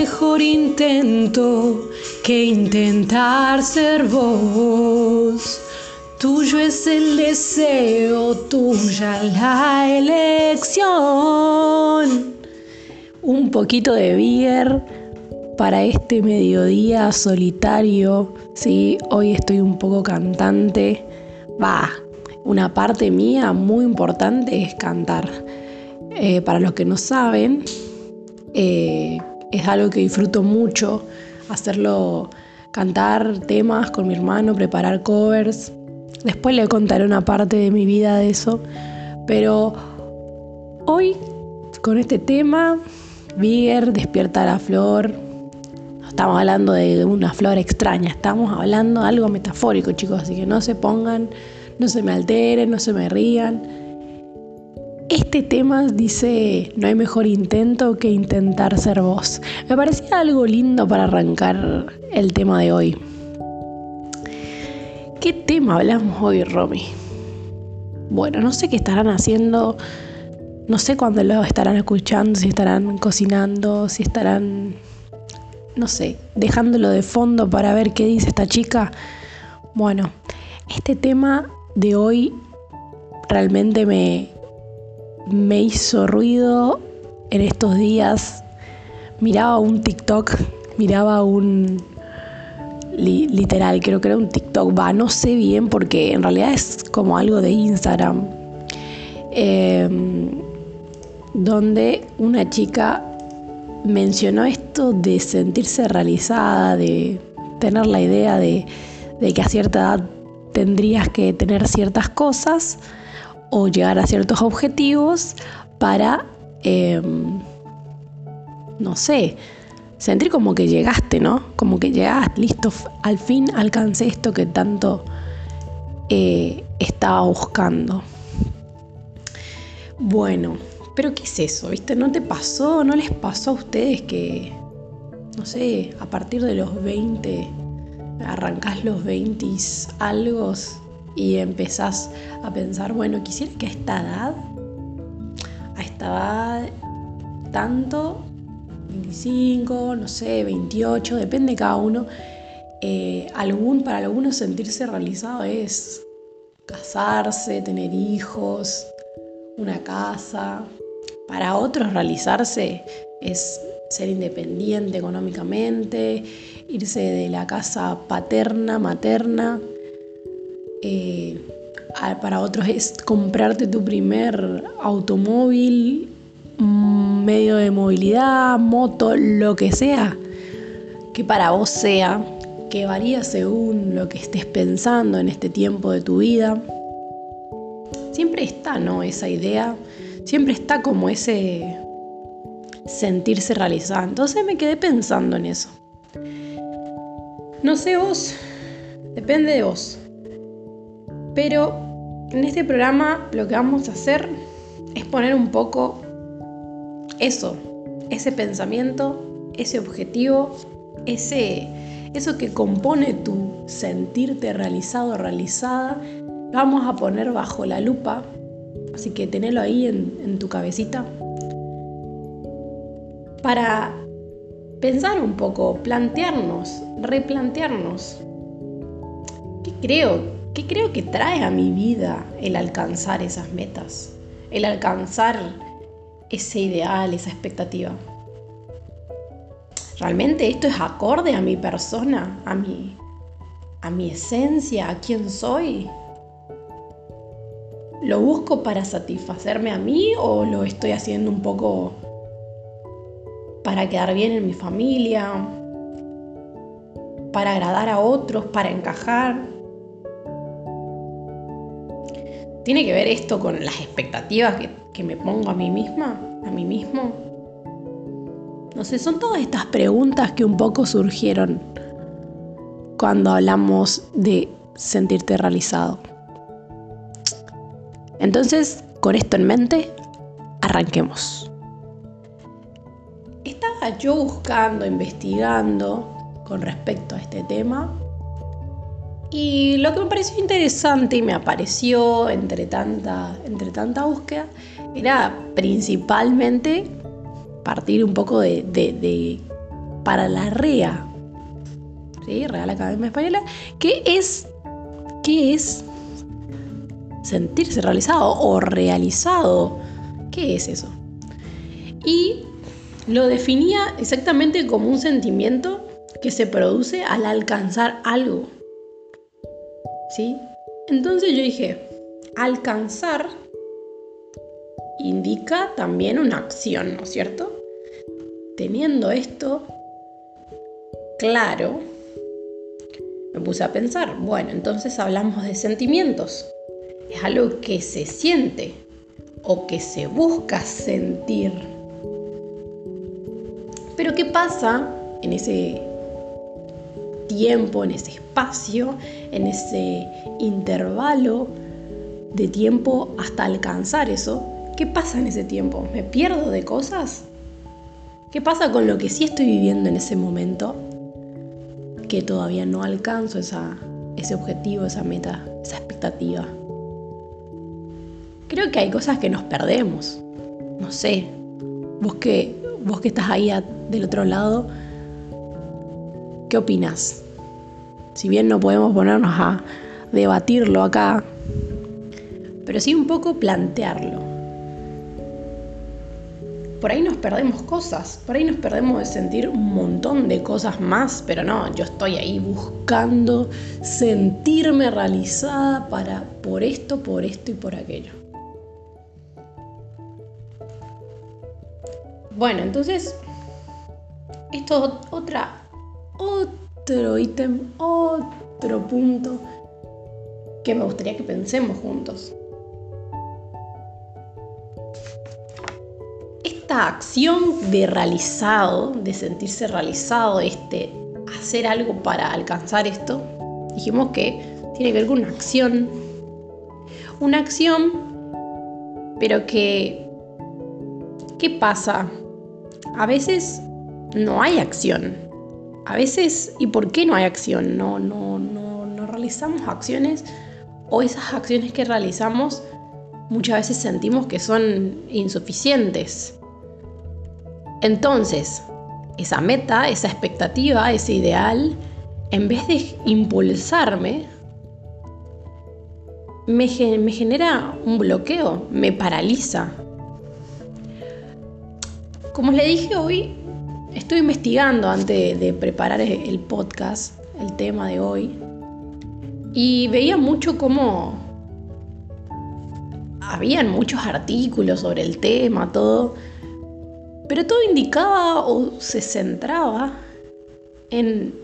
mejor intento que intentar ser vos. Tuyo es el deseo, tuya la elección. Un poquito de beer para este mediodía solitario. Sí, hoy estoy un poco cantante. Va, una parte mía muy importante es cantar. Eh, para los que no saben, eh, es algo que disfruto mucho, hacerlo, cantar temas con mi hermano, preparar covers. Después le contaré una parte de mi vida de eso. Pero hoy, con este tema, Bigger, Despierta la Flor, estamos hablando de una flor extraña, estamos hablando de algo metafórico, chicos, así que no se pongan, no se me alteren, no se me rían. Este tema dice, no hay mejor intento que intentar ser vos. Me parecía algo lindo para arrancar el tema de hoy. ¿Qué tema hablamos hoy, Romy? Bueno, no sé qué estarán haciendo, no sé cuándo lo estarán escuchando, si estarán cocinando, si estarán no sé, dejándolo de fondo para ver qué dice esta chica. Bueno, este tema de hoy realmente me, me hizo ruido en estos días. Miraba un TikTok, miraba un... literal, creo que era un TikTok, va, no sé bien porque en realidad es como algo de Instagram. Em, donde una chica mencionó esto de sentirse realizada, de tener la idea de, que a cierta edad tendrías que tener ciertas cosas o llegar a ciertos objetivos para, em, no sé, sentir como que llegaste, ¿no? Como que llegaste, listo, al fin alcancé esto que tanto eh, estaba buscando. Bueno, pero ¿qué es eso? ¿Viste? ¿No te pasó? ¿No les pasó a ustedes que, no sé, a partir de los 20, arrancás los 20 algo y empezás a pensar, bueno, quisiera que a esta edad, a esta edad, tanto, 25, no sé, 28, depende de cada uno, eh, algún, para algunos sentirse realizado es casarse, tener hijos, una casa, para otros realizarse es ser independiente económicamente, irse de la casa paterna, materna. Eh, para otros es comprarte tu primer automóvil, mm, medio de movilidad, moto, lo que sea, que para vos sea, que varía según lo que estés pensando en este tiempo de tu vida. Siempre está, ¿no? Esa idea siempre está como ese sentirse realizada. Entonces me quedé pensando en eso. No sé vos, depende de vos. Pero en este programa lo que vamos a hacer es poner un poco eso, ese pensamiento, ese objetivo, ese, eso que compone tu sentirte realizado realizada, vamos a poner bajo la lupa Así que tenelo ahí en, tu cabecita para pensar un poco, plantearnos, replantearnos. ¿Qué creo? ¿Qué creo que trae a mi vida el alcanzar esas metas? El alcanzar ese ideal, esa expectativa. ¿Realmente esto es acorde a mi persona, a mi, a mi esencia, a quién soy? ¿Lo busco para satisfacerme a mí o lo estoy haciendo un poco para quedar bien en mi familia? ¿Para agradar a otros? ¿Para encajar? ¿Tiene que ver esto con las expectativas que, me pongo a mí misma? ¿A mí mismo? No sé, son todas estas preguntas que un poco surgieron cuando hablamos de sentirte realizado. Entonces, con esto en mente, arranquemos. Estaba yo buscando, investigando con respecto a este tema y lo que me pareció interesante y me apareció entre tanta, entre tanta búsqueda era principalmente partir un poco de, para la REA, ¿sí? Real Academia Española, que es, ¿qué es sentirse realizado o realizado? ¿Qué es eso? Y lo definía exactamente como un sentimiento que se produce al alcanzar algo. Entonces yo dije, alcanzar indica también una acción, ¿no es cierto? Teniendo esto claro, me puse a pensar, bueno, entonces hablamos de sentimientos. Es algo que se siente o que se busca sentir. Pero ¿qué pasa en ese tiempo, en ese espacio, en ese intervalo de tiempo hasta alcanzar eso? ¿Qué pasa en ese tiempo? ¿Me pierdo de cosas? ¿Qué pasa con lo que sí estoy viviendo en ese momento? Que todavía no alcanzo ese objetivo, esa meta, esa expectativa. Creo que hay cosas que nos perdemos. No sé. Vos que, vos que estás ahí del otro lado, ¿qué opinas? Si bien no podemos ponernos a debatirlo acá, pero sí un poco plantearlo por ahí nos perdemos cosas, por ahí nos perdemos de sentir un montón de cosas más, pero no, yo estoy ahí buscando sentirme realizada para por esto, por esto y por aquello. Bueno, entonces, esto es otra, otro ítem, otro punto que me gustaría que pensemos juntos. acción de realizado, de sentirse realizado, este, hacer algo para alcanzar esto, dijimos que tiene que ver con una acción. Una acción, pero que, ¿qué pasa? A veces no hay acción. A veces, ¿y por qué no hay acción? No, no, no, no realizamos acciones o esas acciones que realizamos muchas veces sentimos que son insuficientes. Entonces, esa meta, esa expectativa, ese ideal, en vez de impulsarme, me, genera un bloqueo, me paraliza. Como le dije hoy, estoy investigando antes de preparar el podcast, el tema de hoy, y veía mucho cómo habían muchos artículos sobre el tema, todo, pero todo indicaba o se centraba en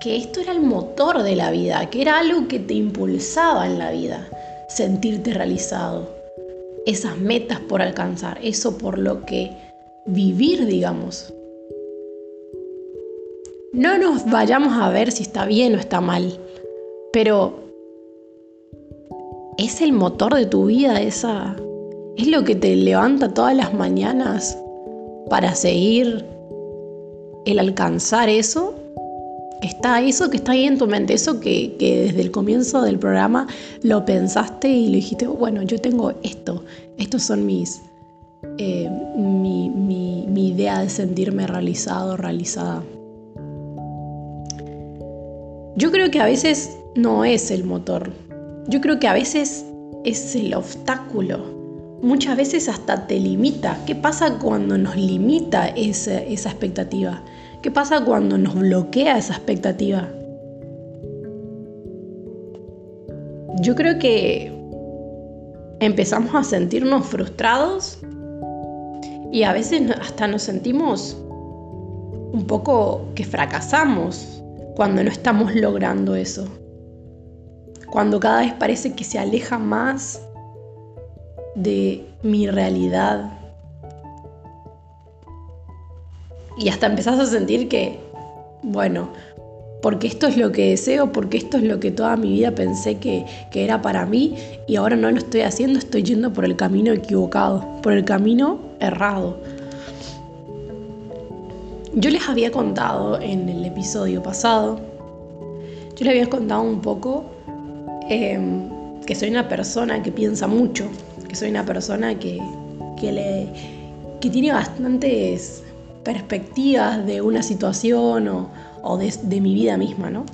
que esto era el motor de la vida, que era algo que te impulsaba en la vida, sentirte realizado, esas metas por alcanzar, eso por lo que vivir, digamos. No nos vayamos a ver si está bien o está mal, pero es el motor de tu vida esa es lo que te levanta todas las mañanas para seguir el alcanzar eso está eso que está ahí en tu mente, eso que, desde el comienzo del programa lo pensaste y lo dijiste, bueno, yo tengo esto, estos son mis, eh, mi, idea de sentirme realizado, realizada. Yo creo que a veces no es el motor, yo creo que a veces es el obstáculo muchas veces hasta te limita. ¿Qué pasa cuando nos limita esa expectativa? ¿Qué pasa cuando nos bloquea esa expectativa? Yo creo que empezamos a sentirnos frustrados y a veces hasta nos sentimos un poco que fracasamos cuando no estamos logrando eso. Cuando cada vez parece que se aleja más de mi realidad. Y hasta empezás a sentir que, bueno, porque esto es lo que deseo, porque esto es lo que toda mi vida pensé que, que, era para mí y ahora no lo estoy haciendo, estoy yendo por el camino equivocado, por el camino errado. Yo les había contado en el episodio pasado, yo les había contado un poco em, que soy una persona que piensa mucho, soy una persona que, le, que tiene bastantes perspectivas de una situación o, de, mi vida misma, ¿no?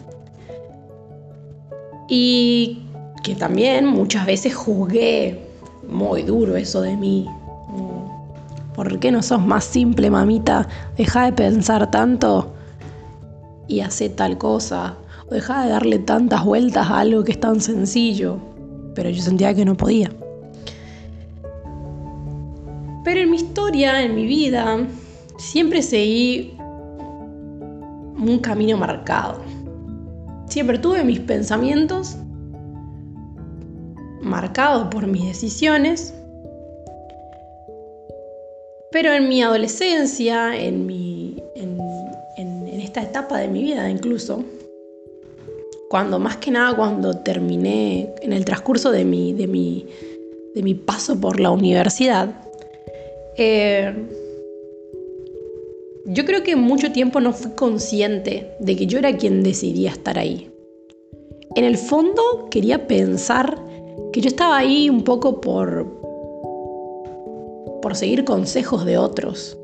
Y que también muchas veces juzgué muy duro eso de mí. ¿Por qué no sos más simple, mamita? Deja de pensar tanto y hace tal cosa. O deja de darle tantas vueltas a algo que es tan sencillo. Pero yo sentía que no podía. Pero en mi historia, en mi vida, siempre seguí un camino marcado. Siempre tuve mis pensamientos marcados por mis decisiones, pero en mi adolescencia, en, mi, en, esta etapa de mi vida incluso, cuando más que nada cuando terminé en el transcurso de mi, de mi, de mi paso por la universidad, eh, yo creo que mucho tiempo no fui consciente de que yo era quien decidía estar ahí. En el fondo quería pensar que yo estaba ahí un poco por, por seguir consejos de otros.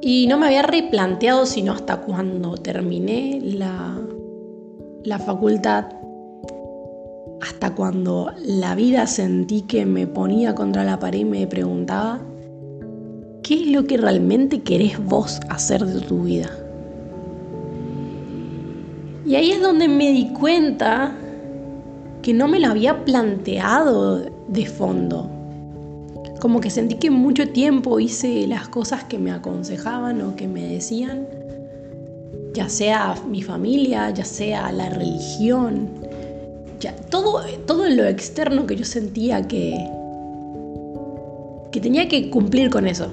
Y no me había replanteado sino hasta cuando terminé la, la facultad, hasta cuando la vida sentí que me ponía contra la pared y me preguntaba, ¿qué es lo que realmente querés vos hacer de tu vida? Y ahí es donde me di cuenta que no me lo había planteado de fondo. Como que sentí que mucho tiempo hice las cosas que me aconsejaban o que me decían, ya sea mi familia, ya sea la religión, ya, todo, todo lo externo que yo sentía que, que tenía que cumplir con eso.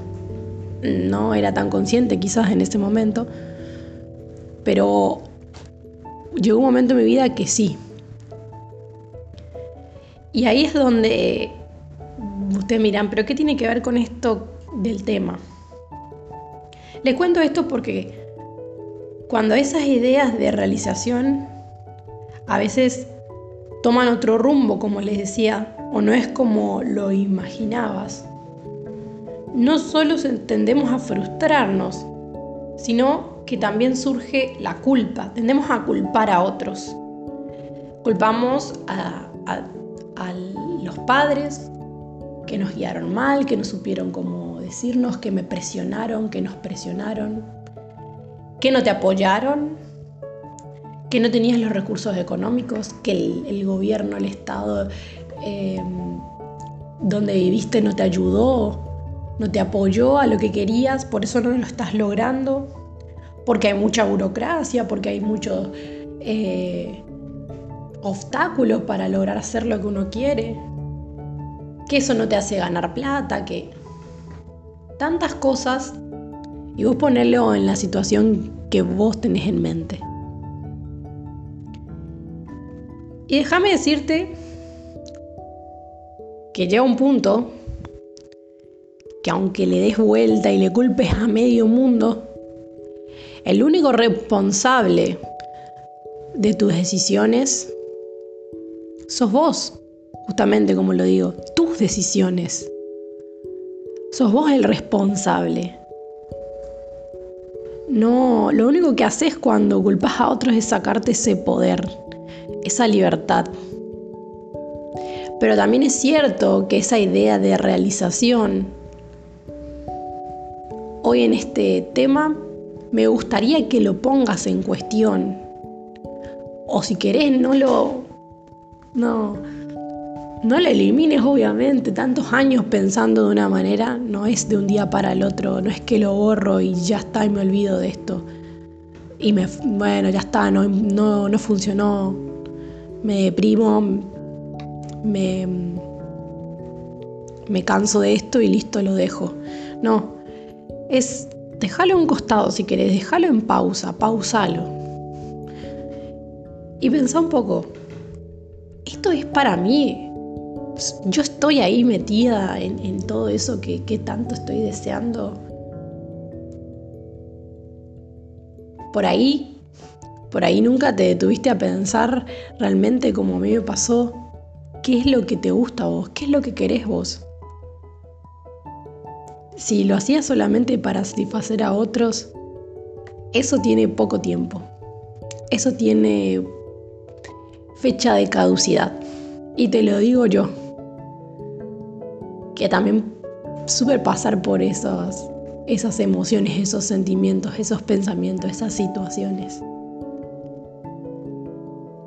No era tan consciente quizás en ese momento, pero llegó un momento en mi vida que sí. Y ahí es donde ustedes miran, pero ¿qué tiene que ver con esto del tema? Les cuento esto porque cuando esas ideas de realización a veces toman otro rumbo, como les decía, o no es como lo imaginabas, no solo tendemos a frustrarnos, sino que también surge la culpa. Tendemos a culpar a otros. Culpamos a, los padres que nos guiaron mal, que no supieron cómo decirnos, que me presionaron, que nos presionaron, que no te apoyaron, que no tenías los recursos económicos, que el, gobierno, el Estado eh, donde viviste no te ayudó, no te apoyó a lo que querías, por eso no lo estás logrando, porque hay mucha burocracia, porque hay muchos eh, obstáculos para lograr hacer lo que uno quiere, que eso no te hace ganar plata, que tantas cosas, y vos ponerlo en la situación que vos tenés en mente. Y déjame decirte que llega un punto que aunque le des vuelta y le culpes a medio mundo, el único responsable de tus decisiones sos vos, justamente como lo digo, tus decisiones. Sos vos el responsable. No, lo único que haces cuando culpas a otros es sacarte ese poder, esa libertad. Pero también es cierto que esa idea de realización hoy en este tema, me gustaría que lo pongas en cuestión. O si querés, no lo. No. No lo elimines, obviamente. Tantos años pensando de una manera no es de un día para el otro. No es que lo borro y ya está y me olvido de esto. Y me, bueno, ya está, no, no, no funcionó. Me deprimo. Me, me canso de esto y listo, lo dejo. No, es dejarlo a un costado si querés, dejarlo en pausa, pausalo. Y pensá un poco, esto es para mí. Yo estoy ahí metida en, todo eso que, que tanto estoy deseando. Por ahí, por ahí nunca te detuviste a pensar realmente como a mí me pasó, qué es lo que te gusta a vos, qué es lo que querés vos. Si lo hacías solamente para satisfacer a otros, eso tiene poco tiempo. Eso tiene fecha de caducidad. Y te lo digo yo, que también supe pasar por esos, esas emociones, esos sentimientos, esos pensamientos, esas situaciones.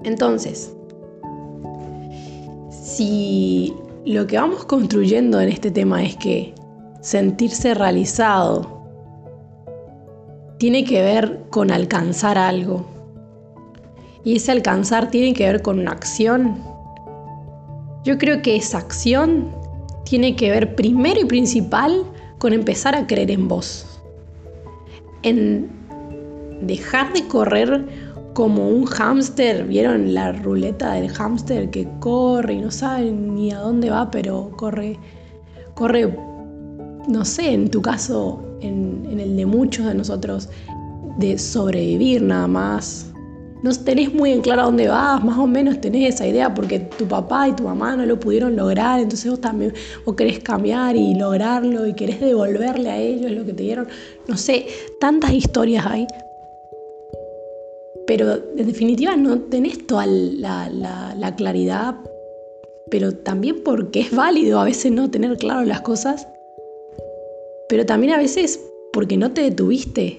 Entonces, si lo que vamos construyendo en este tema es que sentirse realizado tiene que ver con alcanzar algo, y ese alcanzar tiene que ver con una acción, yo creo que esa acción tiene que ver primero y principal con empezar a creer en vos, en dejar de correr como un hámster, ¿vieron la ruleta del hámster que corre y no sabe ni a dónde va, pero corre, corre, no sé, en tu caso, en, el de muchos de nosotros, de sobrevivir nada más, no tenés muy en claro a dónde vas, más o menos tenés esa idea porque tu papá y tu mamá no lo pudieron lograr, entonces vos también querés cambiar y lograrlo y querés devolverle a ellos lo que te dieron. No sé, tantas historias hay. Pero en definitiva no tenés toda la, la claridad, pero también porque es válido a veces no tener claro las cosas, pero también a veces porque no te detuviste,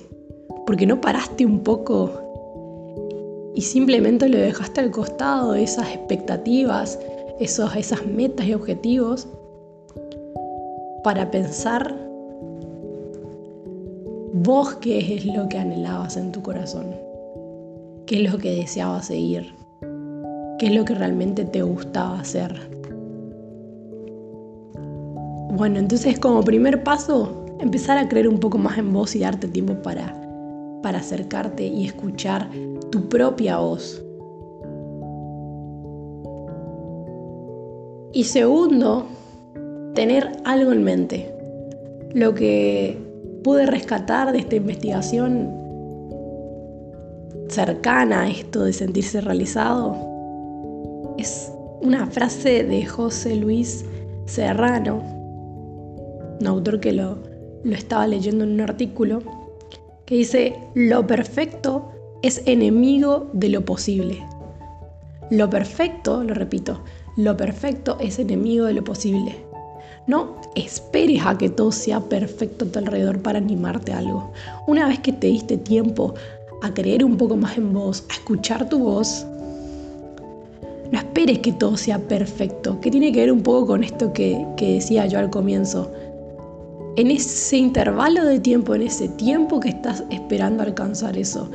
porque no paraste un poco y simplemente lo dejaste al costado, esas expectativas, esos, esas metas y objetivos, para pensar vos qué es lo que anhelabas en tu corazón, qué es lo que deseabas seguir, qué es lo que realmente te gustaba hacer. Bueno, entonces como primer paso, empezar a creer un poco más en vos y darte tiempo para, para acercarte y escuchar tu propia voz. Y segundo, tener algo en mente. Lo que pude rescatar de esta investigación cercana a esto de sentirse realizado es una frase de José Luis Serrano, un autor que lo, lo estaba leyendo en un artículo, que dice, lo perfecto es enemigo de lo posible. Lo perfecto, lo repito, lo perfecto es enemigo de lo posible. No esperes a que todo sea perfecto a tu alrededor para animarte a algo. Una vez que te diste tiempo a creer un poco más en vos, a escuchar tu voz, no esperes que todo sea perfecto, que tiene que ver un poco con esto que, que decía yo al comienzo. En ese intervalo de tiempo, en ese tiempo que estás esperando alcanzar eso,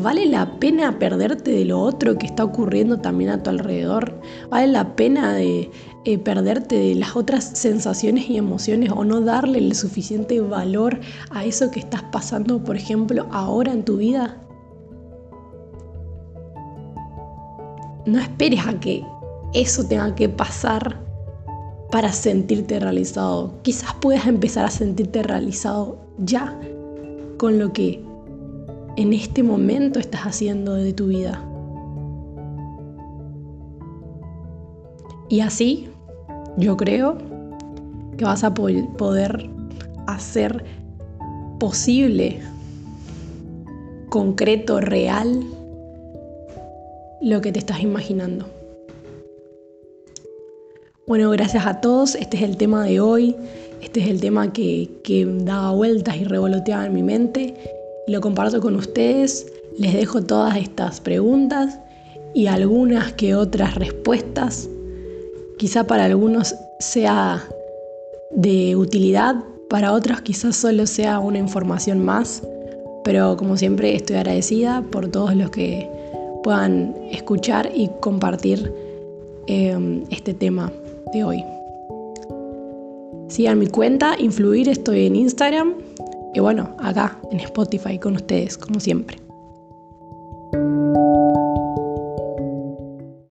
¿Vale la pena perderte de lo otro que está ocurriendo también a tu alrededor? ¿Vale la pena de eh, perderte de las otras sensaciones y emociones o no darle el suficiente valor a eso que estás pasando, por ejemplo, ahora en tu vida? No esperes a que eso tenga que pasar para sentirte realizado. Quizás puedas empezar a sentirte realizado ya con lo que en este momento estás haciendo de tu vida. Y así, yo creo que vas a poder hacer posible, concreto, real, lo que te estás imaginando. Bueno, gracias a todos. Este es el tema de hoy. Este es el tema que, que daba vueltas y revoloteaba en mi mente lo comparto con ustedes, les dejo todas estas preguntas y algunas que otras respuestas. Quizá para algunos sea de utilidad, para otros quizás solo sea una información más, pero como siempre estoy agradecida por todos los que puedan escuchar y compartir em, este tema de hoy. Sigan mi cuenta, Influir, estoy en Instagram y bueno, acá en Spotify con ustedes, como siempre.